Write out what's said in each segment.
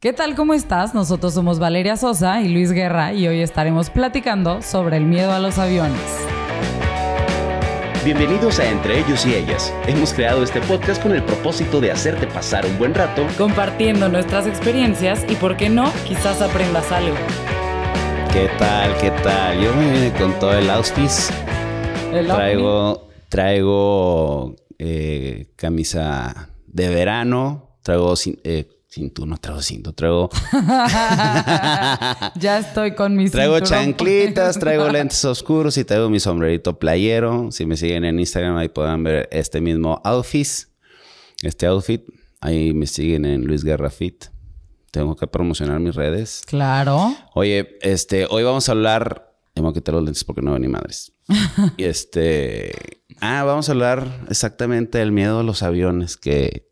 ¿Qué tal? ¿Cómo estás? Nosotros somos Valeria Sosa y Luis Guerra y hoy estaremos platicando sobre el miedo a los aviones. Bienvenidos a Entre ellos y ellas. Hemos creado este podcast con el propósito de hacerte pasar un buen rato compartiendo nuestras experiencias y, por qué no, quizás aprendas algo. ¿Qué tal? ¿Qué tal? Yo me vine con todo el auspice. El traigo, traigo eh, camisa de verano, traigo eh, cinturón, no traigo cinto, traigo... ya estoy con mis Traigo chanclitas, traigo lentes oscuros y traigo mi sombrerito playero. Si me siguen en Instagram ahí podrán ver este mismo outfit. Este outfit. Ahí me siguen en Luis Guerra Fit. Tengo que promocionar mis redes. Claro. Oye, este, hoy vamos a hablar... Tengo que quitar los lentes porque no ven ni madres. y este... Ah, vamos a hablar exactamente del miedo a los aviones que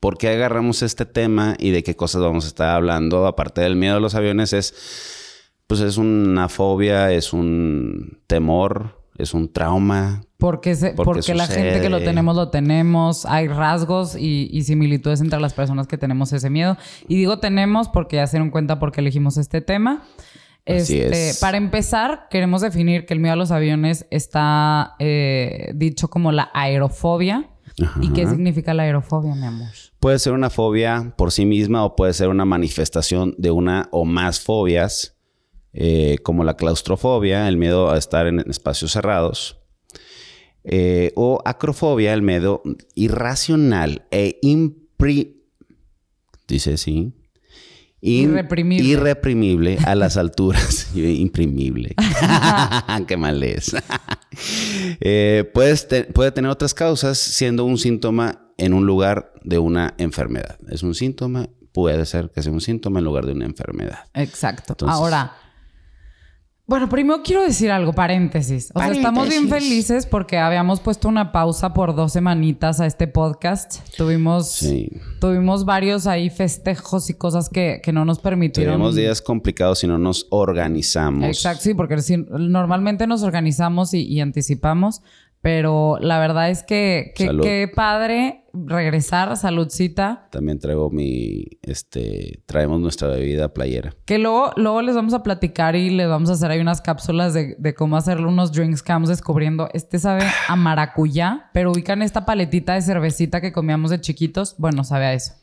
por qué agarramos este tema y de qué cosas vamos a estar hablando, aparte del miedo a los aviones, es, pues es una fobia, es un temor, es un trauma. Porque, porque, la gente que lo tenemos, lo tenemos. Hay rasgos y, similitudes entre las personas que tenemos ese miedo. Y digo tenemos porque ya se dieron cuenta por qué elegimos este tema. Este, Para empezar, queremos definir que el miedo a los aviones está eh, dicho como la aerofobia. ¿Y qué significa la aerofobia, mi amor? Puede ser una fobia por sí misma o puede ser una manifestación de una o más fobias, eh, como la claustrofobia, el miedo a estar en espacios cerrados, eh, o acrofobia, el miedo irracional e impri... Dice sí. Irreprimible. irreprimible a las alturas. Imprimible. Qué mal es. Eh, puede tener otras causas, siendo un síntoma en un lugar de una enfermedad. Es un síntoma, puede ser que sea un síntoma en lugar de una enfermedad. Exacto. Ahora, bueno, primero quiero decir algo, paréntesis. O sea, estamos bien felices porque habíamos puesto una pausa por dos semanitas a este podcast. Tuvimos, tuvimos varios ahí festejos y cosas que, no nos permitieron. Tuvimos días complicados y no nos organizamos. Exacto, sí, porque normalmente nos organizamos y anticipamos, pero la verdad es que qué padre regresar, saludcita. También traigo mi, este, traemos nuestra bebida playera. Que luego, luego les vamos a platicar y les vamos a hacer ahí unas cápsulas de, cómo hacerle unos drinks que vamos descubriendo. Este sabe a maracuyá, pero ubican esta paletita de cervecita que comíamos de chiquitos. Bueno, sabe a eso.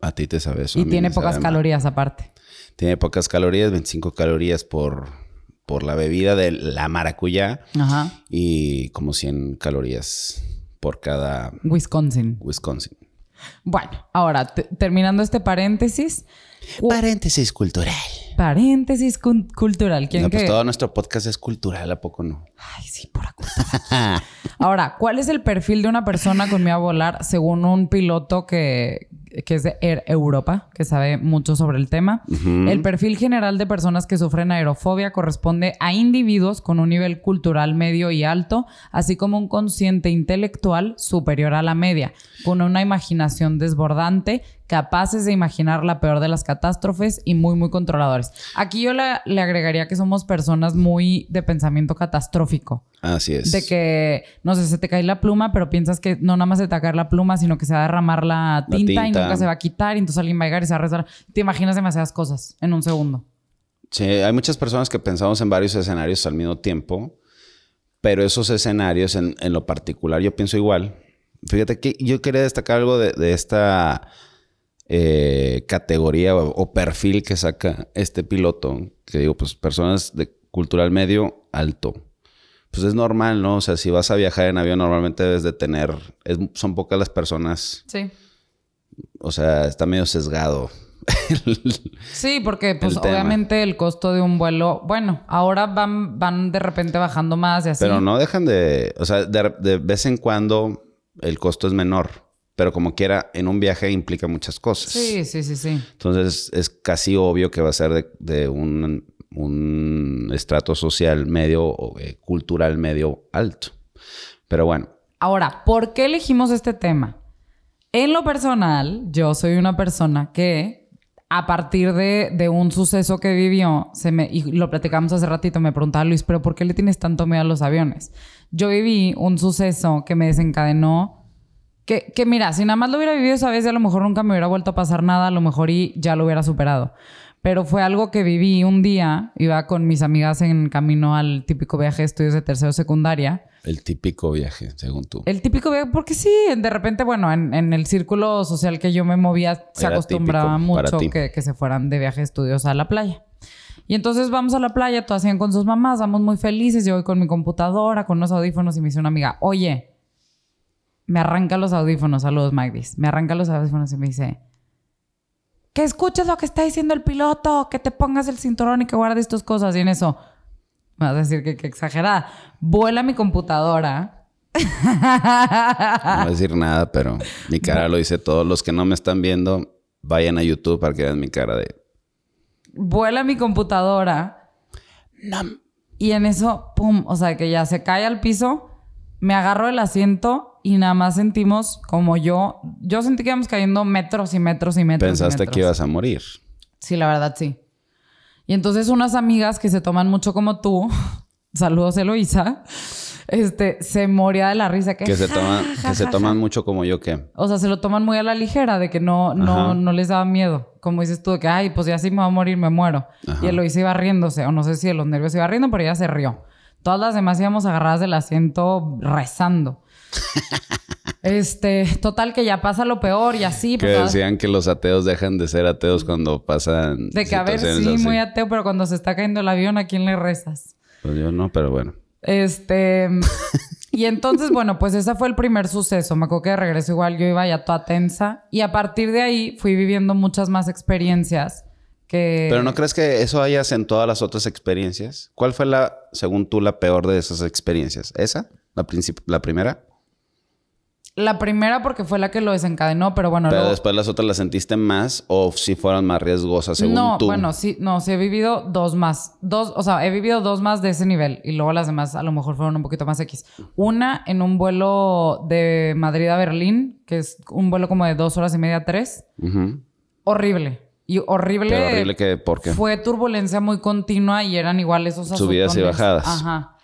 A ti te sabe eso. Y tiene pocas calorías aparte. Tiene pocas calorías, 25 calorías por por la bebida de la maracuyá y como 100 calorías por cada... Wisconsin. Wisconsin. Bueno, ahora terminando este paréntesis. Paréntesis cultural. Paréntesis cultural. ¿Quién no, pues todo nuestro podcast es cultural, ¿a poco no? Ay, sí, por cultura. ahora, ¿cuál es el perfil de una persona con miedo a volar según un piloto que, que es de Air Europa, que sabe mucho sobre el tema. El perfil general de personas que sufren aerofobia corresponde a individuos con un nivel cultural medio y alto, así como un consciente intelectual superior a la media, con una imaginación desbordante capaces de imaginar la peor de las catástrofes y muy, muy controladores. Aquí yo le, agregaría que somos personas muy de pensamiento catastrófico. Así es. De que, no sé, se te cae la pluma, pero piensas que no nada más se te caer la pluma, sino que se va a derramar la tinta, y nunca se va a quitar y entonces alguien va a llegar y se va a rezar. Te imaginas demasiadas cosas en un segundo. Sí, hay muchas personas que pensamos en varios escenarios al mismo tiempo, pero esos escenarios en, lo particular yo pienso igual. Fíjate que yo quería destacar algo de esta eh, categoría o, perfil que saca este piloto, que digo, pues personas de cultural medio alto. Pues es normal, ¿no? O sea, si vas a viajar en avión, normalmente debes de tener, son pocas las personas. Sí. O sea, está medio sesgado. sí, porque pues obviamente el costo de un vuelo, bueno, ahora van, van de repente bajando más y así. Pero no dejan de, o sea, de vez en cuando el costo es menor pero como quiera, en un viaje implica muchas cosas. Sí, sí, sí, sí. Entonces es casi obvio que va a ser de, un, estrato social medio o eh, cultural medio alto. Pero bueno. Ahora, ¿por qué elegimos este tema? En lo personal, yo soy una persona que a partir de, un suceso que vivió, se me, y lo platicamos hace ratito, me preguntaba Luis, pero ¿por qué le tienes tanto miedo a los aviones? Yo viví un suceso que me desencadenó Que, que mira, si nada más lo hubiera vivido esa vez, a lo mejor nunca me hubiera vuelto a pasar nada, a lo mejor y ya lo hubiera superado. Pero fue algo que viví un día, iba con mis amigas en camino al típico viaje de estudios de tercero secundaria. El típico viaje, según tú. El típico viaje, porque sí, de repente, bueno, en, en el círculo social que yo me movía, se Era acostumbraba mucho que, que se fueran de viaje de estudios a la playa. Y entonces vamos a la playa, todas hacían con sus mamás, vamos muy felices, yo voy con mi computadora, con unos audífonos y me dice una amiga, oye, me arranca los audífonos, saludos Magdis, me arranca los audífonos y me dice, que escuches lo que está diciendo el piloto, que te pongas el cinturón y que guardes tus cosas. Y en eso, me vas a decir que, que exagerada, vuela mi computadora. No voy a decir nada, pero mi cara lo dice todo. Los que no me están viendo, vayan a YouTube para que vean mi cara de... vuela mi computadora. Y en eso, pum, o sea, que ya se cae al piso, me agarro el asiento y nada más sentimos como yo, yo sentí que íbamos cayendo metros y metros y metros. y Pensaste metros. que ibas a morir. Sí, la verdad, sí. Y entonces unas amigas que se toman mucho como tú, saludos Eloisa, este, se moría de la risa. Que, Que se ja, toman, ja, que se ja, toman ja. mucho como yo que... O sea, se lo toman muy a la ligera, de que no, no, Ajá. no les daba miedo. Como dices tú, de que, ay, pues ya sí me va a morir, me muero. Ajá. Y Eloisa iba riéndose, o no sé si de los nervios iba riendo, pero ella se rió. Todas las demás íbamos agarradas del asiento rezando. este, total que ya pasa lo peor y así. Que pues, decían que los ateos dejan de ser ateos cuando pasan de que a ver, sí, así. muy ateo, pero cuando se está cayendo el avión, ¿a quién le rezas? Pues yo no, pero bueno. Este. Y entonces, bueno, pues ese fue el primer suceso. Me acuerdo que de regreso igual yo iba ya toda tensa. Y a partir de ahí fui viviendo muchas más experiencias que... Pero ¿no crees que eso hayas en todas las otras experiencias? ¿Cuál fue la, según tú, la peor de esas experiencias? ¿Esa? ¿La, princip- la primera? La primera porque fue la que lo desencadenó, pero bueno, Pero luego- después las otras las sentiste más o si fueran más riesgosas según no, tú. bueno, sí, no, sí he vivido dos más. Dos, o sea, he vivido dos más de ese nivel y luego las demás a lo mejor fueron un poquito más X. Una en un vuelo de Madrid a Berlín, que es un vuelo como de dos horas y media, tres. Horrible. Y horrible. Pero horrible que, ¿por qué? Fue turbulencia muy continua y eran igual esos Subidas y bajadas. Ajá.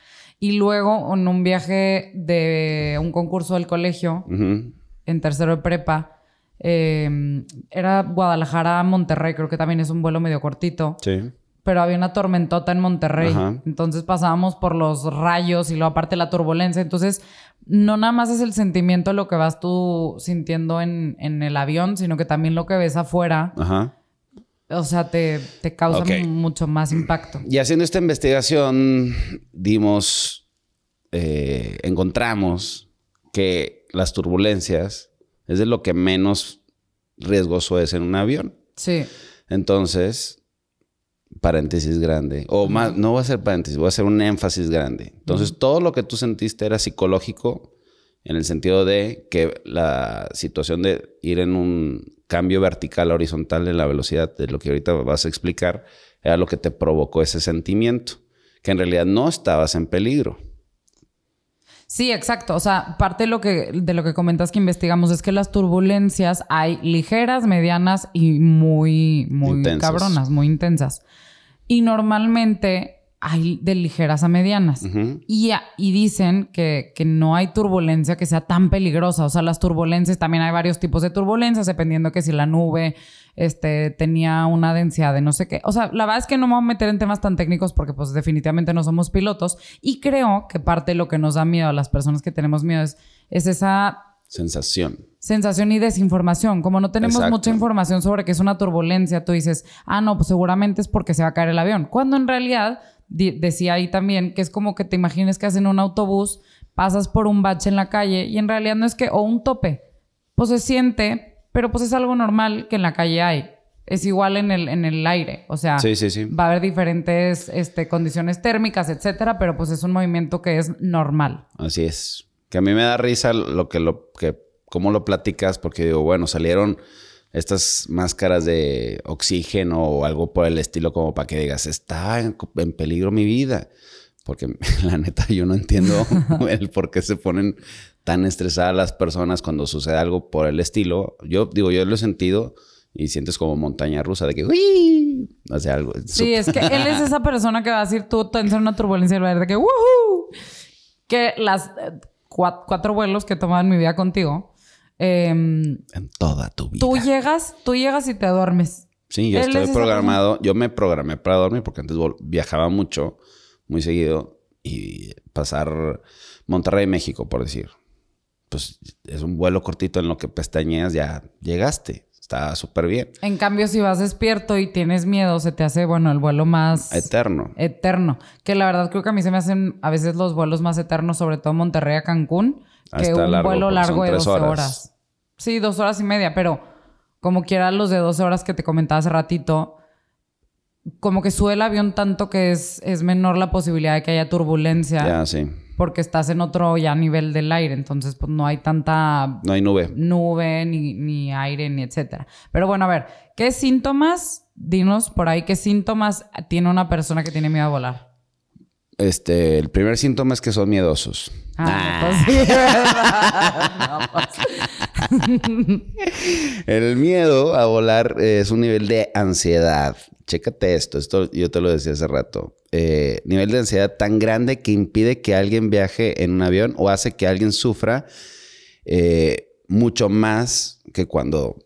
Y luego en un viaje de un concurso del colegio, en tercero de prepa, eh, era Guadalajara a Monterrey, creo que también es un vuelo medio cortito, Sí. pero había una tormentota en Monterrey. Ajá. Entonces pasábamos por los rayos y luego aparte la turbulencia. Entonces, no nada más es el sentimiento lo que vas tú sintiendo en, en el avión, sino que también lo que ves afuera. Ajá. O sea, te, te causa mucho más impacto. Y haciendo esta investigación, dimos, eh, encontramos que las turbulencias es de lo que menos riesgoso es en un avión. Sí. Entonces, paréntesis grande. O más, no voy a hacer paréntesis, voy a hacer un énfasis grande. Entonces, todo lo que tú sentiste era psicológico en el sentido de que la situación de ir en un cambio vertical a horizontal en la velocidad de lo que ahorita vas a explicar era lo que te provocó ese sentimiento, que en realidad no estabas en peligro. Sí, exacto. O sea, parte de lo que, de lo que comentas que investigamos es que las turbulencias hay ligeras, medianas y muy, muy Intensas. cabronas, muy intensas. Y normalmente hay de ligeras a medianas. Y, y dicen que, que no hay turbulencia que sea tan peligrosa. O sea, las turbulencias, también hay varios tipos de turbulencias, dependiendo que si la nube este, tenía una densidad de no sé qué. O sea, la verdad es que no me voy a meter en temas tan técnicos porque pues definitivamente no somos pilotos. Y creo que parte de lo que nos da miedo a las personas que tenemos miedo es, es esa Sensación. sensación y desinformación. Como no tenemos Exacto. mucha información sobre qué es una turbulencia, tú dices, ah, no, pues seguramente es porque se va a caer el avión. Cuando en realidad, decía ahí también, que es como que te imagines que hacen un autobús, pasas por un bache en la calle y en realidad no es que, o un tope, pues se siente, pero pues es algo normal que en la calle hay. Es igual en el, en el aire, o sea, Sí, sí, sí. va a haber diferentes este, condiciones térmicas, etcétera, pero pues es un movimiento que es normal. Así es. Que a mí me da risa lo que lo que cómo lo platicas porque digo, bueno, salieron estas máscaras de oxígeno o algo por el estilo como para que digas, está en, en peligro mi vida. Porque la neta yo no entiendo el por qué se ponen tan estresadas las personas cuando sucede algo por el estilo. Yo digo, yo lo he sentido y sientes como montaña rusa de que ¡uy! O sea, algo. Sí, es que él es esa persona que va a decir tú te en una turbulencia y va a decir de que ¡Woohoo! Que las eh, cua- cuatro vuelos que he tomado en mi vida contigo, em, En toda tu vida. tú llegas, tú llegas y te duermes. Sí, yo estoy programado. Yo me programé para dormir porque antes viajaba mucho, muy seguido. Y pasar Monterrey, México, por decir. Pues es un vuelo cortito en lo que pestañeas, ya llegaste. Está súper bien. En cambio, si vas despierto y tienes miedo, se te hace, bueno, el vuelo más Eterno. eterno. Que la verdad creo que a mí se me hacen a veces los vuelos más eternos, sobre todo Monterrey a Cancún, Ah, que un largo, vuelo largo de tres 12 horas. horas. Sí, dos horas y media, pero como quiera los de 12 horas que te comentaba hace ratito, como que sube el avión tanto que es, es menor la posibilidad de que haya turbulencia Ya, sí. Porque estás en otro ya nivel del aire, entonces pues no hay tanta No hay nube. nube, ni, ni aire, ni etcétera. Pero bueno, a ver, ¿qué síntomas, dinos por ahí, qué síntomas tiene una persona que tiene miedo a volar? Este, el primer síntoma es que son miedosos. Ah, pues sí, ¿verdad? No, pues. El miedo a volar es un nivel de ansiedad. Chécate esto, esto yo te lo decía hace rato. Eh, nivel de ansiedad tan grande que impide que alguien viaje en un avión o hace que alguien sufra eh, mucho más que cuando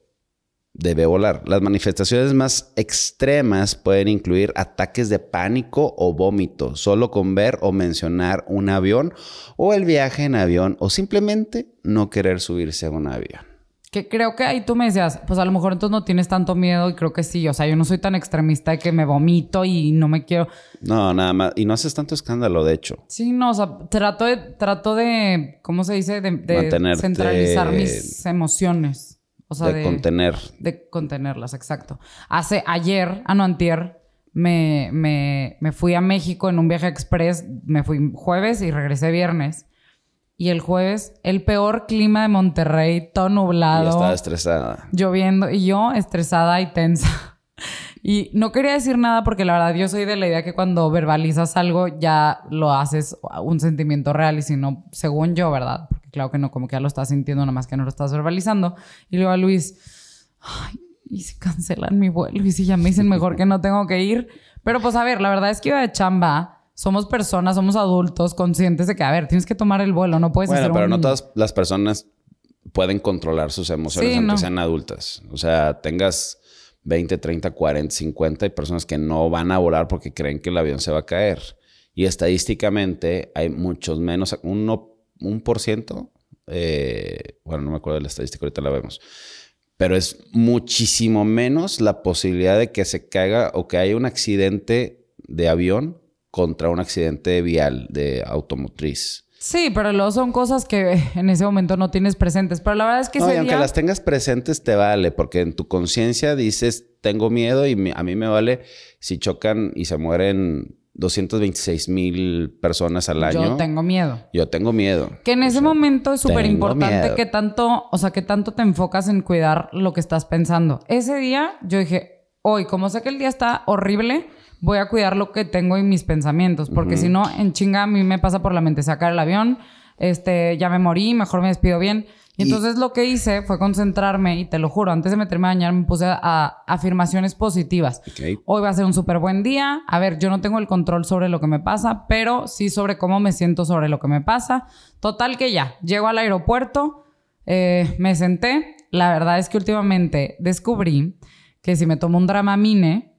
debe volar. Las manifestaciones más extremas pueden incluir ataques de pánico o vómito, solo con ver o mencionar un avión o el viaje en avión o simplemente no querer subirse a un avión. Que creo que ahí tú me decías, pues a lo mejor entonces no tienes tanto miedo y creo que sí. O sea, yo no soy tan extremista de que me vomito y no me quiero. No, nada más. Y no haces tanto escándalo, de hecho. Sí, no, o sea, trato de, trato de, ¿cómo se dice? De, de centralizar mis emociones. O sea, de, contener. de contenerlas, exacto. Hace ayer, ah, no, antier, me, me, me fui a México en un viaje express. Me fui jueves y regresé viernes. Y el jueves, el peor clima de Monterrey, todo Y nublado, estaba estresada. lloviendo. Y yo estresada y tensa. Y no quería decir nada porque la verdad yo soy de la idea que cuando verbalizas algo ya lo haces un sentimiento real y si no, según yo, ¿verdad? Porque claro que no, como que ya lo estás sintiendo, nada más que no lo estás verbalizando. Y luego a Luis, ay, y si cancelan mi vuelo y si ya me dicen mejor que no tengo que ir. Pero pues a ver, la verdad es que iba de chamba. Somos personas, somos adultos conscientes de que, a ver, tienes que tomar el vuelo, no puedes Bueno, hacer pero un- no todas las personas pueden controlar sus emociones Sí, aunque no. sean adultas. O sea, tengas 20, 30, 40, 50 hay personas que no van a volar porque creen que el avión se va a caer. Y estadísticamente hay muchos menos, un, no- un por ciento, eh, bueno, no me acuerdo de la estadística, ahorita la vemos. Pero es muchísimo menos la posibilidad de que se caiga o que haya un accidente de avión contra un accidente vial de automotriz. Sí, pero luego son cosas que en ese momento no tienes presentes. Pero la verdad es que No, y aunque día- las tengas presentes te vale, porque en tu conciencia dices, tengo miedo y a mí me vale si chocan y se mueren 226 mil personas al año. yo tengo miedo. Yo tengo miedo. Que en ese momento es súper importante que tanto, o sea, que tanto te enfocas en cuidar lo que estás pensando. Ese día yo dije, hoy, como sé que el día está horrible, voy a cuidar lo que tengo en mis pensamientos, porque si no, en chinga a mí me pasa por la mente sacar el avión, este, ya me morí, mejor me despido bien. Y Y- entonces lo que hice fue concentrarme, y te lo juro, antes de meterme a bañar me puse a, a afirmaciones positivas. Hoy va a ser un súper buen día. A ver, yo no tengo el control sobre lo que me pasa, pero sí sobre cómo me siento sobre lo que me pasa. Total que ya, llego al aeropuerto, eh, me senté. La verdad es que últimamente descubrí que si me tomo un Dramamine,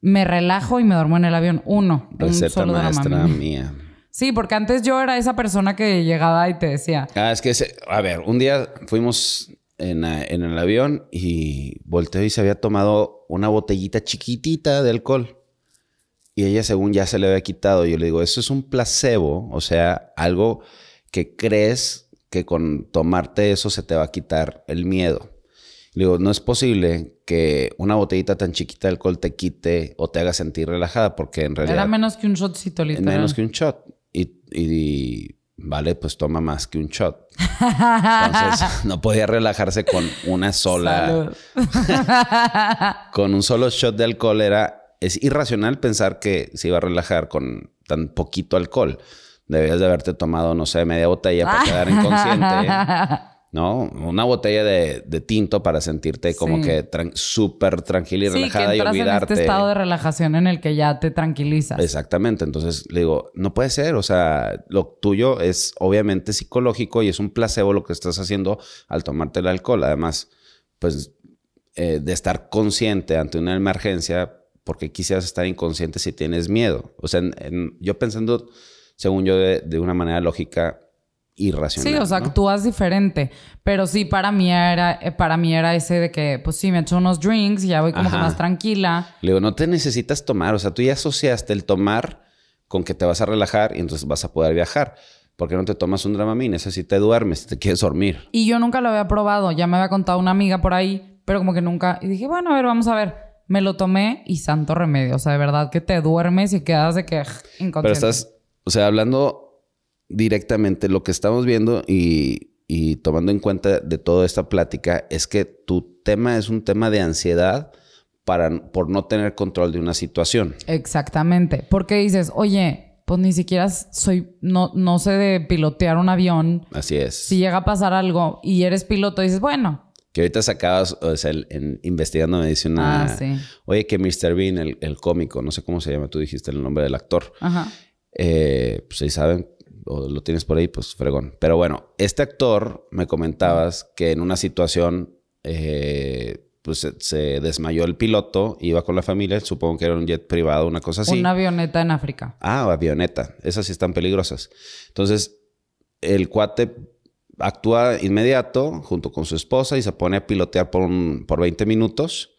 me relajo y me duermo en el avión. Uno, un Receta solo maestra Dramamine. mía. Sí, porque antes yo era esa persona que llegaba y te decía, Ah, es que, ese- a ver, un día fuimos en, en el avión y volteó y se había tomado una botellita chiquitita de alcohol. Y ella, según ya se le había quitado, yo le digo, eso es un placebo, o sea, algo que crees que con tomarte eso se te va a quitar el miedo. Le digo, no es posible que una botellita tan chiquita de alcohol te quite o te haga sentir relajada, porque en realidad era menos que un shotcito, literal. menos que un shot. Y, y, vale, pues toma más que un shot. Entonces no podía relajarse con una sola, con un solo shot de alcohol. Era, es irracional pensar que se iba a relajar con tan poquito alcohol. Debías de haberte tomado, no sé, media botella para quedar inconsciente. ¿No? Una botella de, de tinto para sentirte como Sí. que tran- súper tranquila y Sí, relajada que y en olvidarte. este estado de relajación en el que ya te tranquilizas. Exactamente. Entonces le digo, no puede ser. O sea, lo tuyo es obviamente psicológico y es un placebo lo que estás haciendo al tomarte el alcohol. Además, pues eh, de estar consciente ante una emergencia, porque quisieras estar inconsciente si tienes miedo. O sea, en- en- yo pensando, según yo, de, de una manera lógica, irracional. Sí, o sea, ¿no? actúas diferente. Pero sí, para mí era, eh, para mí era ese de que, pues sí, me echo unos drinks y ya voy como que Ajá. más tranquila. Le digo, no te necesitas tomar. O sea, tú ya asociaste el tomar con que te vas a relajar y entonces vas a poder viajar. ¿Por qué no te tomas un Dramamine? Ese sí te duermes, te quieres dormir. Y yo nunca lo había probado. Ya me había contado una amiga por ahí, pero como que nunca. Y dije, bueno, a ver, vamos a ver. Me lo tomé y santo remedio. O sea, de verdad que te duermes y quedas de que inconsciente. Pero estás, o sea, hablando directamente, lo que estamos viendo y, y tomando en cuenta de toda esta plática es que tu tema es un tema de ansiedad para, por no tener control de una situación. Exactamente. Porque dices, oye, pues ni siquiera soy, no, no sé de pilotear un avión. Así es. Si llega a pasar algo y eres piloto, dices, bueno, Que ahorita sacabas, o sea, el- en- investigando me dice una... Ah, sí. Oye, que Mr. Bean, el, el cómico, no sé cómo se llama, tú dijiste el nombre del actor. ajá. Eh, pues ahí saben, o lo tienes por ahí, pues fregón. Pero bueno, este actor me comentabas que en una situación, eh, pues se, desmayó el piloto, iba con la familia, supongo que era un jet privado, una cosa así. Una avioneta en África. Ah, avioneta, esas sí están peligrosas. Entonces, el cuate actúa inmediato junto con su esposa y se pone a pilotear por, un, por 20 minutos.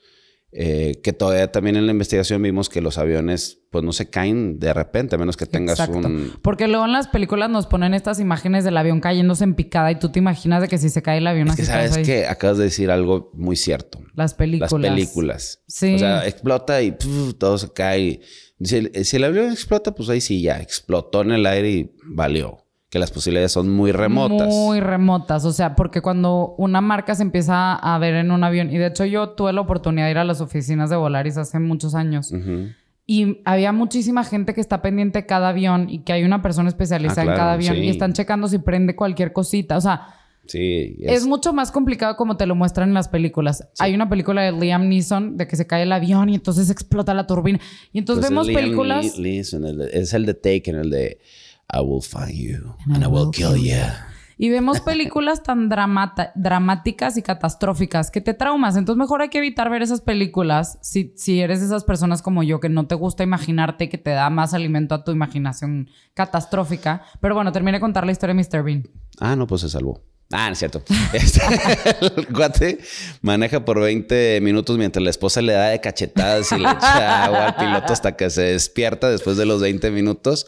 Eh, que todavía también en la investigación vimos que los aviones pues no se caen de repente, a menos que tengas Exacto. un... Porque luego en las películas nos ponen estas imágenes del avión cayéndose en picada y tú te imaginas de que si se cae el avión Es así que sabes ahí. que acabas de decir algo muy cierto. Las películas. Las películas. Sí. O sea, explota y puf, todo se cae. Si el, si el avión explota, pues ahí sí ya explotó en el aire y valió. Que las posibilidades son muy remotas. Muy remotas. O sea, porque cuando una marca se empieza a ver en un avión, y de hecho yo tuve la oportunidad de ir a las oficinas de Volaris hace muchos años, Ujú. y había muchísima gente que está pendiente de cada avión y que hay una persona especializada Ah, en cada avión sí. y están checando si prende cualquier cosita. O sea, Sí. Es, mucho más complicado como te lo muestran en las películas. Hay una película de Liam Neeson de que se cae el avión y entonces explota la turbina. Y entonces Pues vemos Liam películas. Neeson, es el de Taken, el de I will find you and I will kill you. Y vemos películas tan dramata- dramáticas y catastróficas que te traumas. Entonces, mejor hay que evitar ver esas películas si, si eres de esas personas como yo que no te gusta imaginarte que te da más alimento a tu imaginación catastrófica. Pero bueno, terminé de contar la historia de Mr. Bean. Ah, no, pues se salvó. Ah, no es cierto. Este, el cuate maneja por 20 minutos mientras la esposa le da de cachetadas y le echa agua al piloto hasta que se despierta después de los 20 minutos.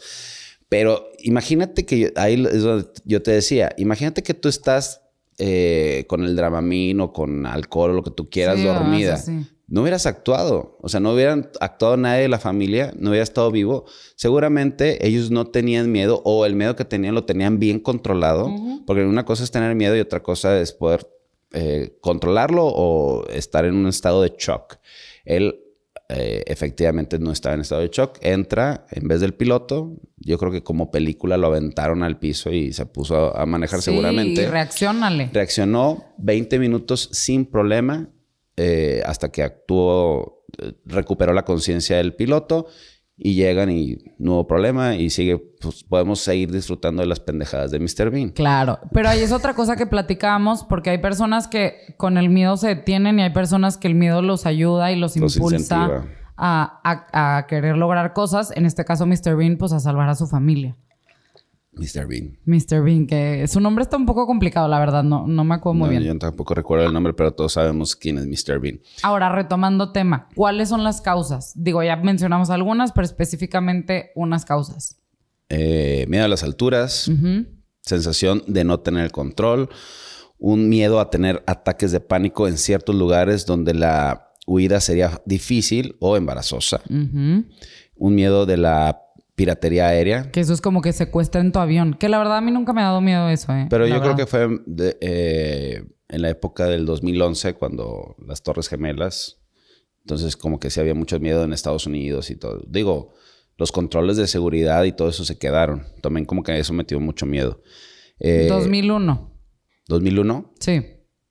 Pero imagínate que yo- ahí es donde yo te decía, imagínate que tú estás eh, con el dramamine o con alcohol o lo que tú quieras Sí, dormida. ah, sí, sí. No hubieras actuado, o sea, no hubieran actuado nadie de la familia, no hubiera estado vivo. Seguramente ellos no tenían miedo o el miedo que tenían lo tenían bien controlado, porque una cosa es tener miedo y otra cosa es poder eh, controlarlo o estar en un estado de shock. Él eh, efectivamente no estaba en estado de shock, entra en vez del piloto, yo creo que como película lo aventaron al piso y se puso a, a manejar Sí, seguramente. reaccionale. Reaccionó 20 minutos sin problema eh, hasta que actuó, eh, recuperó la conciencia del piloto y llegan y hubo problema y sigue, pues podemos seguir disfrutando de las pendejadas de Mr. Bean. Claro, pero ahí es otra cosa que platicábamos porque hay personas que con el miedo se detienen y hay personas que el miedo los ayuda y los, Los impulsa a, a- a querer lograr cosas. En este caso, Mr. Bean, pues a salvar a su familia. Mr. Bean. Mr. Bean, que su nombre está un poco complicado, la verdad, no, no me acuerdo muy No, bien. Yo tampoco recuerdo el nombre, pero todos sabemos quién es Mr. Bean. Ahora, retomando tema, ¿cuáles son las causas? Digo, ya mencionamos algunas, pero específicamente unas causas. Eh, miedo a las alturas, sensación de no tener el control, un miedo a tener ataques de pánico en ciertos lugares donde la huida sería difícil o embarazosa, un miedo de la piratería aérea. Que eso es como que secuestren tu avión. Que la verdad a mí nunca me ha dado miedo eso, ¿eh? Pero La yo creo que fue de- eh, en la época del 2011, cuando las Torres Gemelas. Entonces, como que sí había mucho miedo en Estados Unidos y todo. Digo, los controles de seguridad y todo eso se quedaron. También como que eso metió mucho miedo. Eh, 2001. ¿2001? Sí.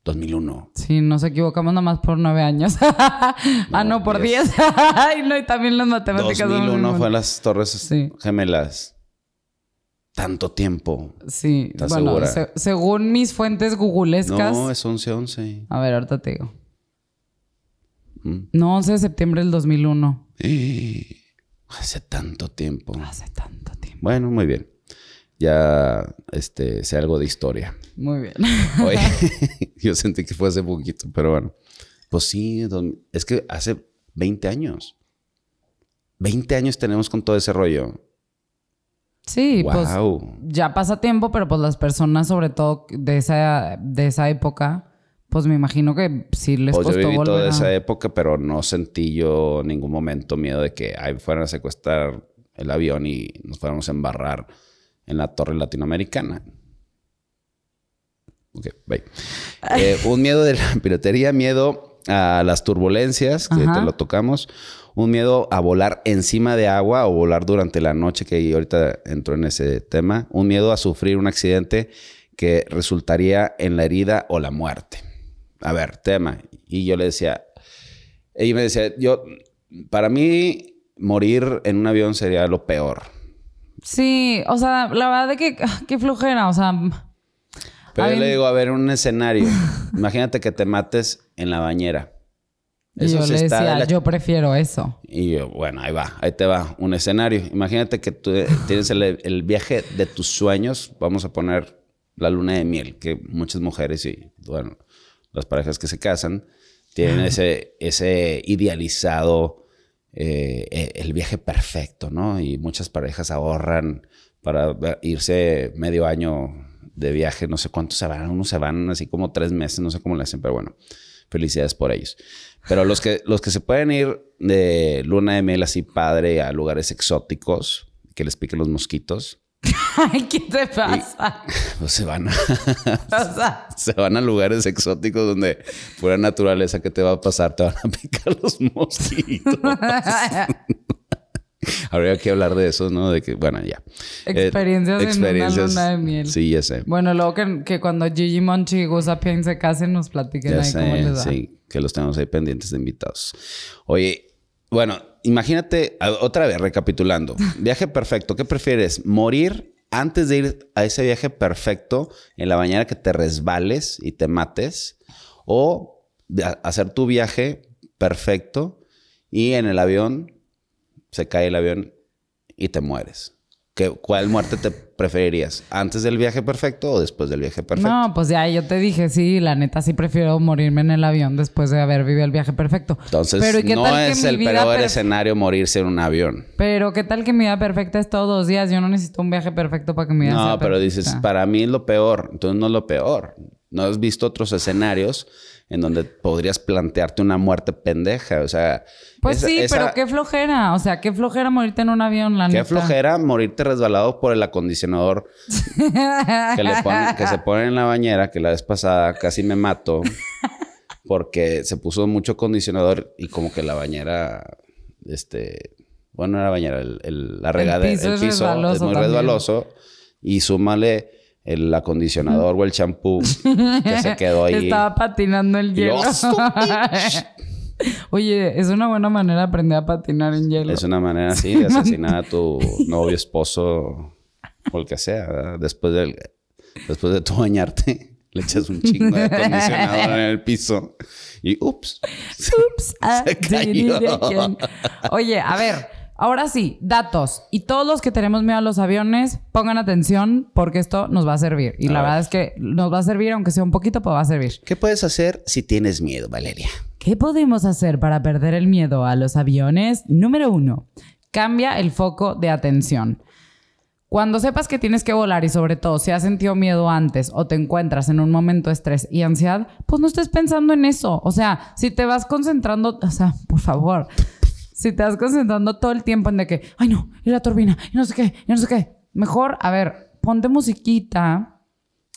2001. Sí, nos equivocamos nada más por nueve años. ah, no, por diez. Ay, no, y también las matemáticas. 2001 fue las Torres Sí. Gemelas. Tanto tiempo. Sí, ¿Estás bueno, segura? se- según mis fuentes googlescas. No, es 11-11. A ver, ahorita te digo. Mm. No, 11 de septiembre del 2001. Hace tanto tiempo. Hace tanto tiempo. Bueno, muy bien. Ya, este, sé algo de historia. Muy bien. Oye, yo sentí que fue hace poquito, pero bueno. Pues sí, es que hace 20 años. 20 años tenemos con todo ese rollo. Sí, pues wow. ya pasa tiempo, pero pues las personas, sobre todo de esa, de esa época, pues me imagino que sí les Pues yo costó viví volver toda a- esa época, pero no sentí yo en ningún momento miedo de que ay, fueran a secuestrar el avión y nos fuéramos a embarrar en la torre latinoamericana. Ok, bye. Eh, un miedo de la piratería, miedo a las turbulencias, que Ajá. te lo tocamos. Un miedo a volar encima de agua o volar durante la noche, que ahorita entro en ese tema. Un miedo a sufrir un accidente que resultaría en la herida o la muerte. A ver, tema. Y yo le decía, ella me decía, yo, para mí, morir en un avión sería lo peor. Sí, o sea, la verdad de que qué flojera, o sea, Pero yo le digo, a ver, un escenario. Imagínate que te mates en la bañera. y yo sí le está de decía, la- yo prefiero eso. Y yo, bueno, ahí va, ahí te va, un escenario. Imagínate que tú eh, tienes el, el viaje de tus sueños, vamos a poner la luna de miel, que muchas mujeres y, bueno, las parejas que se casan, tienen ese, ese idealizado, eh, eh, el viaje perfecto, ¿no? Y muchas parejas ahorran para irse medio año de viaje, no sé cuántos se van, unos se van así como tres meses, no sé cómo le hacen, pero bueno, felicidades por ellos. Pero los que, los que se pueden ir de luna de miel así padre a lugares exóticos, que les piquen los mosquitos, Ay, ¿qué te pasa? pues se van a, O sea, se van a lugares exóticos donde pura naturaleza que te va a pasar, te van a picar los mosquitos. Habría que hablar de eso, ¿no? De que, bueno, ya. Eh, Experiencias en una luna de miel. Sí, ya sé. bueno, luego que, que cuando Gigi Monchi y Gus Appian se casen nos platiquen Ya ahí cómo sé, les va. sí, que los tenemos ahí pendientes de invitados. Oye, bueno, imagínate, otra vez recapitulando. Viaje perfecto, ¿qué prefieres? ¿Morir antes de ir a ese viaje perfecto en la bañera que te resbales y te mates? ¿O hacer tu viaje perfecto y en el avión se cae el avión y te mueres? ¿Qué, ¿Cuál muerte te preferirías? ¿Antes del viaje perfecto o después del viaje perfecto? No, pues ya yo te dije, sí, la neta sí prefiero morirme en el avión después de haber vivido el viaje perfecto. Entonces, Pero, ¿y qué no tal es el peor escenario morirse en un avión. Pero qué tal que mi vida perfecta es todos los días. Yo no necesito un viaje perfecto para que mi vida sea No, pero perfecta. dices, para mí es lo peor. Entonces no es lo peor. No has visto otros escenarios en donde podrías plantearte una muerte pendeja. O sea, Pues esa- sí, esa- pero qué flojera. O sea, qué flojera morirte en un avión, la Qué neta. flojera morirte resbalado por el acondicionador que, le ponen- que se pone en la bañera, que la vez pasada casi me mato porque se puso mucho acondicionador y como que la bañera, este, bueno, no era bañera, el, el- la regadera, el piso piso, es resbaloso es muy también. resbaloso y súmale el acondicionador o el champú que se quedó ahí. Estaba patinando el hielo. Oye, es una buena manera de aprender a patinar en hielo. Es una manera así de asesinar a tu novio, esposo o el que sea. ¿verdad? Después, del, después de tu bañarte, le echas un chingo de acondicionador en el piso y ups. Ups, ah, Se cayó. it again. Oye, a ver, ahora sí, datos. Y todos los que tenemos miedo a los aviones, pongan atención porque esto nos va a servir. Y A la ver. verdad es que nos va a servir, aunque sea un poquito, pero va a servir. ¿Qué puedes hacer si tienes miedo, Valeria? ¿Qué podemos hacer para perder el miedo a los aviones? Número uno, cambia el foco de atención. Cuando sepas que tienes que volar y sobre todo si has sentido miedo antes o te encuentras en un momento de estrés y ansiedad, pues no estés pensando en eso. O sea, si te vas concentrando, o sea, por favor, si te vas concentrando todo el tiempo en de que, ay no, y la turbina, y no sé qué, y no sé qué, mejor, a ver, ponte musiquita,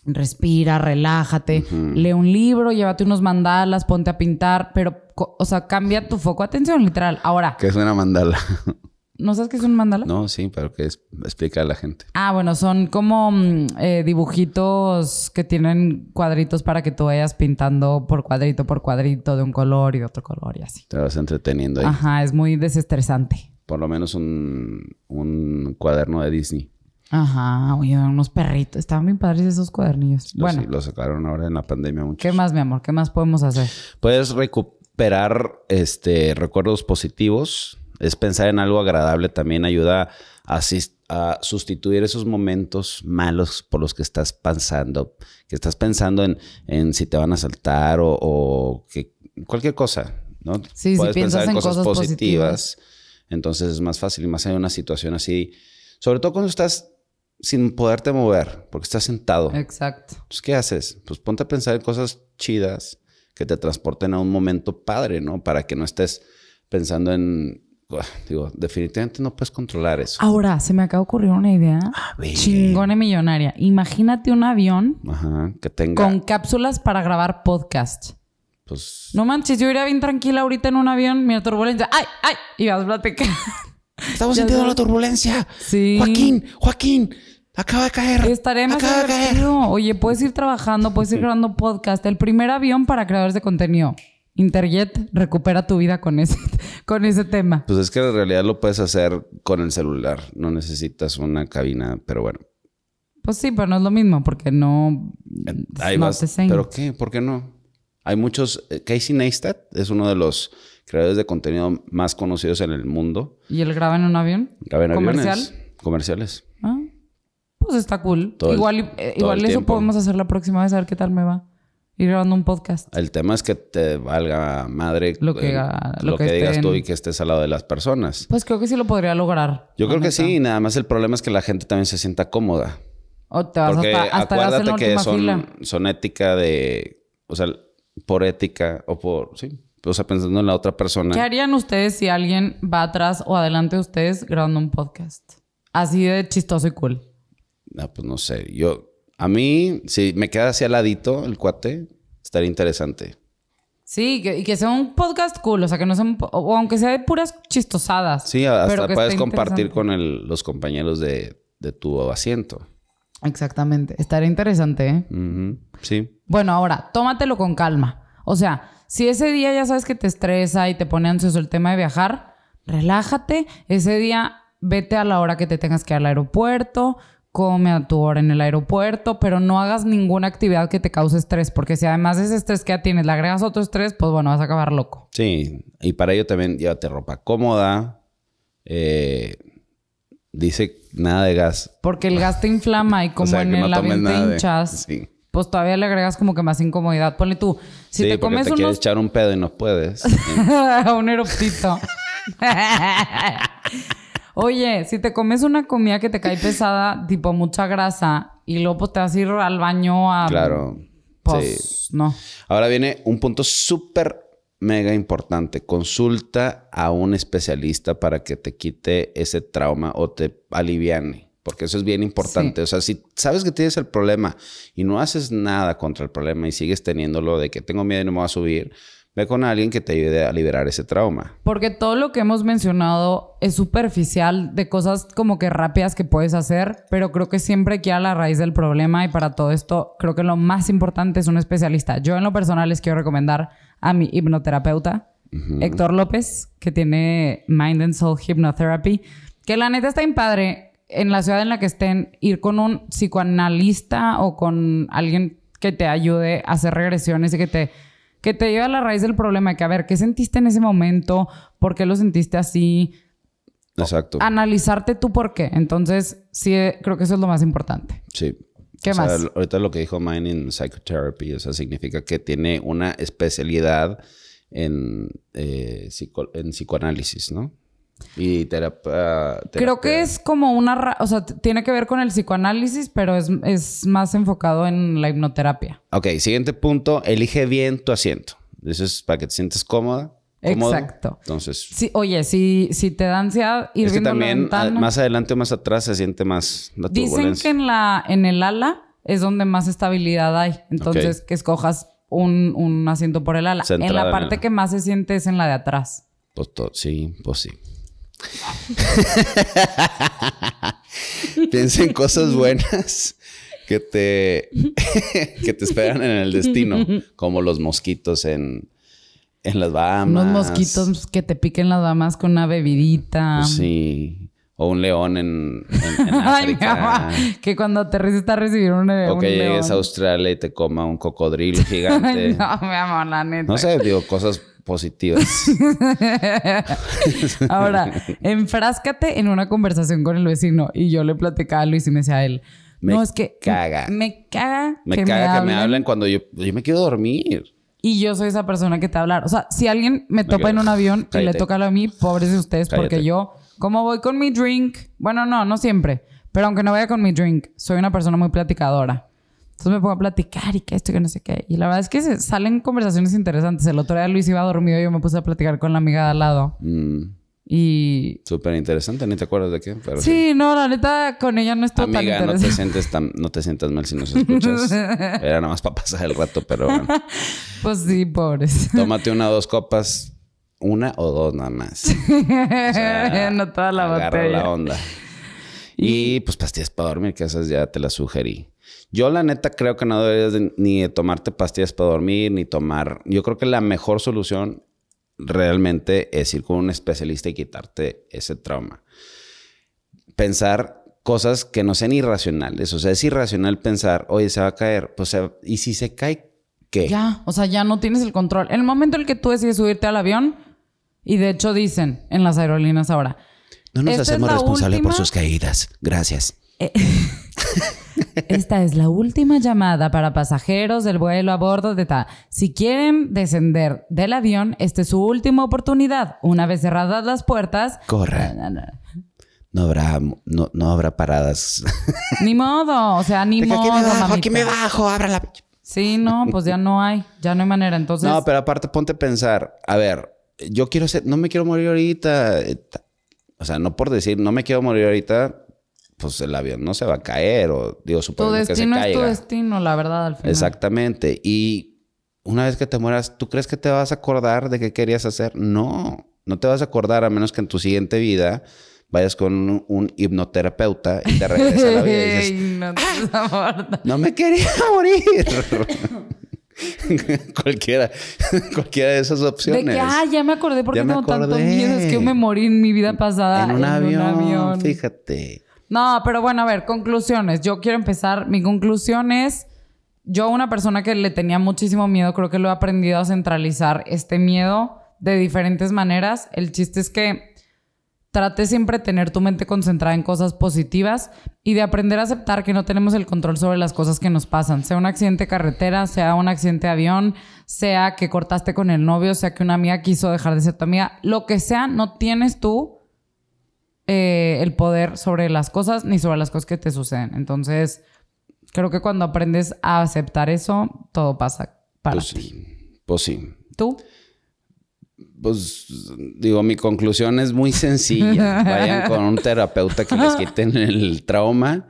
respira, relájate, lee un libro, llévate unos mandalas, ponte a pintar, pero, o sea, cambia tu foco de atención, literal. Ahora, ¿Qué es una mandala? ¿No sabes qué es un mandala? No, sí, pero que es, explica a la gente. Ah, bueno, son como mm, eh, dibujitos que tienen cuadritos para que tú vayas pintando por cuadrito por cuadrito de un color y otro color y así. Te vas entreteniendo ahí. Ajá, es muy desestresante. Por lo menos un, un cuaderno de Disney. Ajá, oye, unos perritos. Estaban bien padres esos cuadernillos. Lo, bueno, sí, lo sacaron ahora en la pandemia mucho. ¿qué más, mi amor? ¿Qué más podemos hacer? Puedes recuperar este, recuerdos positivos. Es pensar en algo agradable también ayuda a, sustituir esos momentos malos por los que estás pensando. Que estás pensando en, en si te van a saltar o, o que cualquier cosa, ¿no? Sí, si piensas en cosas positivas. Entonces es más fácil y más en una situación así. Sobre todo cuando estás sin poderte mover, porque estás sentado. Exacto. Pues, ¿qué haces? Pues ponte a pensar en cosas chidas que te transporten a un momento padre, ¿no? Para que no estés pensando en... Uah, Digo, definitivamente no puedes controlar eso. Ahora, se me acaba de ocurrir una idea ver. chingona y millonaria. Imagínate un avión Ajá, que tenga... con cápsulas para grabar podcast. Pues... No manches, yo iría bien tranquila ahorita en un avión, mira turbulencia. ¡Ay, ay! Y vas a platicar. Estamos sintiendo la turbulencia. Sí. Joaquín, Joaquín, acaba de caer. Estaría acaba demasiado de caer. Oye, puedes ir trabajando, puedes ir grabando podcast. El primer avión para creadores de contenido. Interjet recupera tu vida con ese, con ese tema. Pues es que en realidad lo puedes hacer con el celular. No necesitas una cabina, pero bueno. Pues sí, pero no es lo mismo porque no. Ahí no vas. te. ¿Pero qué? ¿Por qué no? Hay muchos... eh, Casey Neistat es uno de los creadores de contenido más conocidos en el mundo. ¿Y él graba en un avión? Graba en ¿Comercial? aviones. Comerciales. Ah, pues está cool. Todo igual eh, igual eso podemos hacer la próxima vez, a ver qué tal me va. Ir grabando un podcast. El tema es que te valga madre Lo que eh, lo lo que, que digas tú y que estés al lado de las personas. Pues creo que sí lo podría lograr. Yo creo que sí, nada más el problema es que la gente también se sienta cómoda. O te vas Porque hasta, hasta acuérdate la que son, fila. son ética de, o sea, por ética o por, sí, o sea, pensando en la otra persona. ¿Qué harían ustedes si alguien va atrás o adelante de ustedes grabando un podcast? Así de chistoso y cool. Ah, pues no sé, yo, a mí, si me queda así al ladito el cuate, estaría interesante. Sí, que- y que sea un podcast cool, o sea, que no sea un po- o aunque sea de puras chistosadas. Sí, hasta puedes compartir con el- los compañeros de, de tu asiento. Exactamente. Estaría interesante, ¿eh? Sí. Bueno, ahora, tómatelo con calma. O sea, si ese día ya sabes que te estresa y te pone ansioso el tema de viajar, relájate. Ese día vete a la hora que te tengas que ir al aeropuerto, come a tu hora en el aeropuerto, pero no hagas ninguna actividad que te cause estrés, porque si además de ese estrés que ya tienes le agregas otro estrés, pues bueno, vas a acabar loco. Sí, y para ello también llévate ropa cómoda. eh, dice nada de gas. Porque el gas te inflama y como o sea, en no el avión te nada de- hinchas, Sí, pues todavía le agregas como que más incomodidad. Ponle tú, si sí te comes te quieres unos echar un pedo y no puedes. un eruptito. Oye, si te comes una comida que te cae pesada, tipo mucha grasa, y luego pues, te vas a ir al baño a... claro. Pues sí. no. Ahora viene un punto súper mega importante. Consulta a un especialista para que te quite ese trauma o te aliviane. Porque eso es bien importante. Sí. O sea, si sabes que tienes el problema y no haces nada contra el problema y sigues teniéndolo de que tengo miedo y no me voy a subir, ve con alguien que te ayude a liberar ese trauma. Porque todo lo que hemos mencionado es superficial de cosas como que rápidas que puedes hacer, pero creo que siempre hay que ir a la raíz del problema y para todo esto creo que lo más importante es un especialista. Yo en lo personal les quiero recomendar a mi hipnoterapeuta, Héctor López, que tiene Mind and Soul Hypnotherapy, que la neta está bien padre en la ciudad en la que estén, ir con un psicoanalista o con alguien que te ayude a hacer regresiones y que te, que te lleve a la raíz del problema, que a ver, ¿qué sentiste en ese momento? ¿Por qué lo sentiste así? Exacto. Analizarte tú por qué. Entonces, sí, eh, creo que eso es lo más importante. Sí. ¿Qué O más? ahorita lo que dijo Mine in Psychotherapy, o sea, significa que tiene una especialidad en, eh, psico- en psicoanálisis, ¿no? Y terapia... Creo que es como una... ra- O sea, tiene que ver con el psicoanálisis, pero es, es más enfocado en la hipnoterapia. Ok, siguiente punto. Elige bien tu asiento. Eso es para que te sientes cómoda. cómodo. Exacto. Entonces, Sí, oye, si, si te da ansiedad ir es que también la ventana... a- más adelante o más atrás se siente más la Dicen que en, la, en el ala es donde más estabilidad hay. Entonces, que escojas un, un asiento por el ala. Centrada en la en parte el- que más se siente es en la de atrás. Pues to- sí, pues sí. Piensa en cosas buenas que te, que te esperan en el destino, como los mosquitos en, en las Bahamas. Unos mosquitos que te piquen las damas con una bebidita. Sí. O un león en, en, en Ay, mi África. que cuando aterrices a recibir un, o un que llegues león. a Australia y te coma un cocodrilo gigante. No, mi amor, la neta. No sé, digo, cosas positivas. Ahora, enfráscate en una conversación con el vecino. Y yo le platicaba a Luis y me decía a él. Me no, es que caga. Me caga. Me que caga que me hablen. cuando yo, yo me quiero dormir. Y yo soy esa persona que te va a hablar. O sea, si alguien me topa en un avión y le toca a mí, pobres de ustedes, porque yo, como voy con mi drink, bueno, no, no siempre, pero aunque no vaya con mi drink, soy una persona muy platicadora. Entonces me pongo a platicar y que esto y que no sé qué. Y la verdad es que se salen conversaciones interesantes. El otro día Luis iba dormido y yo me puse a platicar con la amiga de al lado. Mm, Y Súper interesante, ni te acuerdas de qué. Pero sí, no, la neta, con ella no estuvo tan Amiga, no te, interesante. sientes tan, no te sientas mal si nos escuchas. Era nada más para pasar el rato, pero bueno. Pues sí, pobres. Tómate una o dos copas. Una o dos nada más. sea, no toda la Agarra botella. la onda. Y pues pastillas para dormir, que esas ya te las sugerí. Yo la neta creo que no deberías de- ni de tomarte pastillas para dormir, ni tomar... Yo creo que la mejor solución realmente es ir con un especialista y quitarte ese trauma. Pensar cosas que no sean irracionales. O sea, es irracional pensar, oye, se va a caer. Pues, se- ¿y si se cae, qué? Ya, o sea, ya no tienes el control. En el momento en el que tú decides subirte al avión, y de hecho dicen en las aerolíneas ahora, No nos hacemos responsables por sus caídas. Gracias. esta es la última llamada para pasajeros del vuelo a bordo de ta. Si quieren descender del avión, esta es su última oportunidad. Una vez cerradas las puertas, Corre. na, na, No habrá, no, no habrá paradas. ni modo, o sea, ni De que modo. aquí me bajo, mamita. aquí me bajo, abra la... Sí, no, pues ya no hay, ya no hay manera. Entonces, No, pero aparte ponte a pensar, a ver, yo quiero ser, no me quiero morir ahorita. eh, O sea, no por decir, no me quiero morir ahorita, pues el avión no se va a caer o digo, tu suponiendo que se destino es tu caiga. destino, la verdad, al final. Exactamente. Y una vez que te mueras, ¿tú crees que te vas a acordar de qué querías hacer? No, no te vas a acordar a menos que en tu siguiente vida vayas con un, un hipnoterapeuta y te regrese a la vida y dices, no, no me quería morir. cualquiera, cualquiera de esas De opciones. que, ah, ya me acordé porque tengo tanto acordé. miedo. Es que yo me morí en mi vida pasada en un avión, avión. fíjate. No, pero bueno, a ver, conclusiones. Yo quiero empezar. Mi conclusión es, yo una persona que le tenía muchísimo miedo, creo que lo he aprendido a centralizar este miedo de diferentes maneras. El chiste es que trate siempre de tener tu mente concentrada en cosas positivas y de aprender a aceptar que no tenemos el control sobre las cosas que nos pasan. Sea un accidente de carretera, sea un accidente de avión, sea que cortaste con el novio, sea que una amiga quiso dejar de ser tu amiga. Lo que sea, no tienes tú eh, el poder sobre las cosas ni sobre las cosas que te suceden. Entonces, creo que cuando aprendes a aceptar eso, todo pasa para Pues ti. sí, pues sí. ¿Tú? Pues digo, mi conclusión es muy sencilla. Vayan con un terapeuta que les quiten el trauma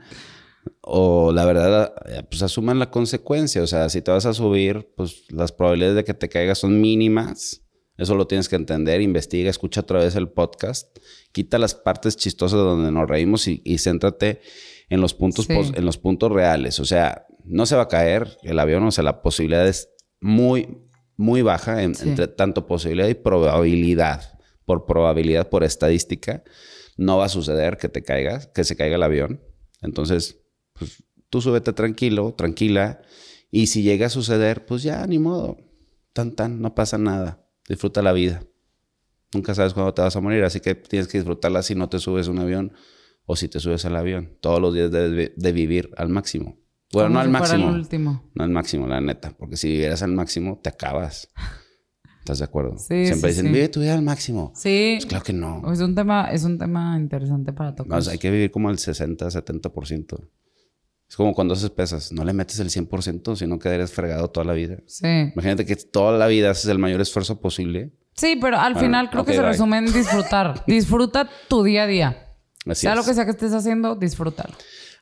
o la verdad, eh, pues asuman la consecuencia. O sea, si te vas a subir, pues las probabilidades de que te caigas son mínimas. Eso lo tienes que entender. Investiga, escucha otra vez el podcast. Quita las partes chistosas donde nos reímos y, y céntrate en los puntos Sí. pos- en los puntos reales. O sea, no se va a caer el avión, o sea, la posibilidad es muy, muy baja en- Sí. entre tanto posibilidad y probabilidad. Por probabilidad, por estadística, no va a suceder que te caigas, que se caiga el avión. Entonces, pues tú súbete tranquilo, tranquila. Y si llega a suceder, pues ya, ni modo. Tan, tan, no pasa nada. Disfruta la vida. Nunca sabes cuándo te vas a morir, así que tienes que disfrutarla si no te subes a un avión o si te subes al avión. Todos los días debes de vivir al máximo. Bueno, no al máximo. último. No al máximo, la neta. Porque si vivieras al máximo, te acabas. ¿Estás de acuerdo? Sí, Siempre sí, dicen, sí. vive tu vida al máximo. Sí. Pues claro que no. Es un tema, es un tema interesante para tocar. O sea, hay que vivir como el 60, 70%. Es como cuando haces pesas. No le metes el 100%, sino que eres fregado toda la vida. Sí. Imagínate que toda la vida haces el mayor esfuerzo posible. Sí, pero al Bueno, final creo que se bye. resume en disfrutar. Disfruta tu día a día. Así sea es. lo que sea que estés haciendo, disfrútalo.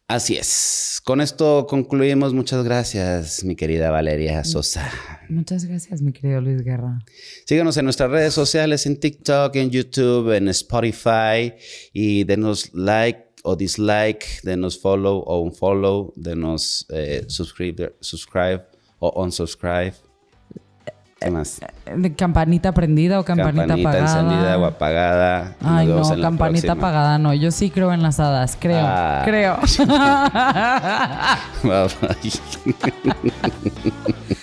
Así es. Con esto concluimos. Muchas gracias, mi querida Valeria Sosa. Muchas gracias, mi querido Luis Guerra. Síganos en nuestras redes sociales, en TikTok, en YouTube, en Spotify y denos like o dislike, denos follow o unfollow, denos eh, subscribe, subscribe o unsubscribe. ¿Qué más? ¿De campanita prendida o campanita, apagada? encendida o apagada. Ay, no, campanita apagada no. Yo sí creo en las hadas, creo. Ah. Creo. Bye, bye.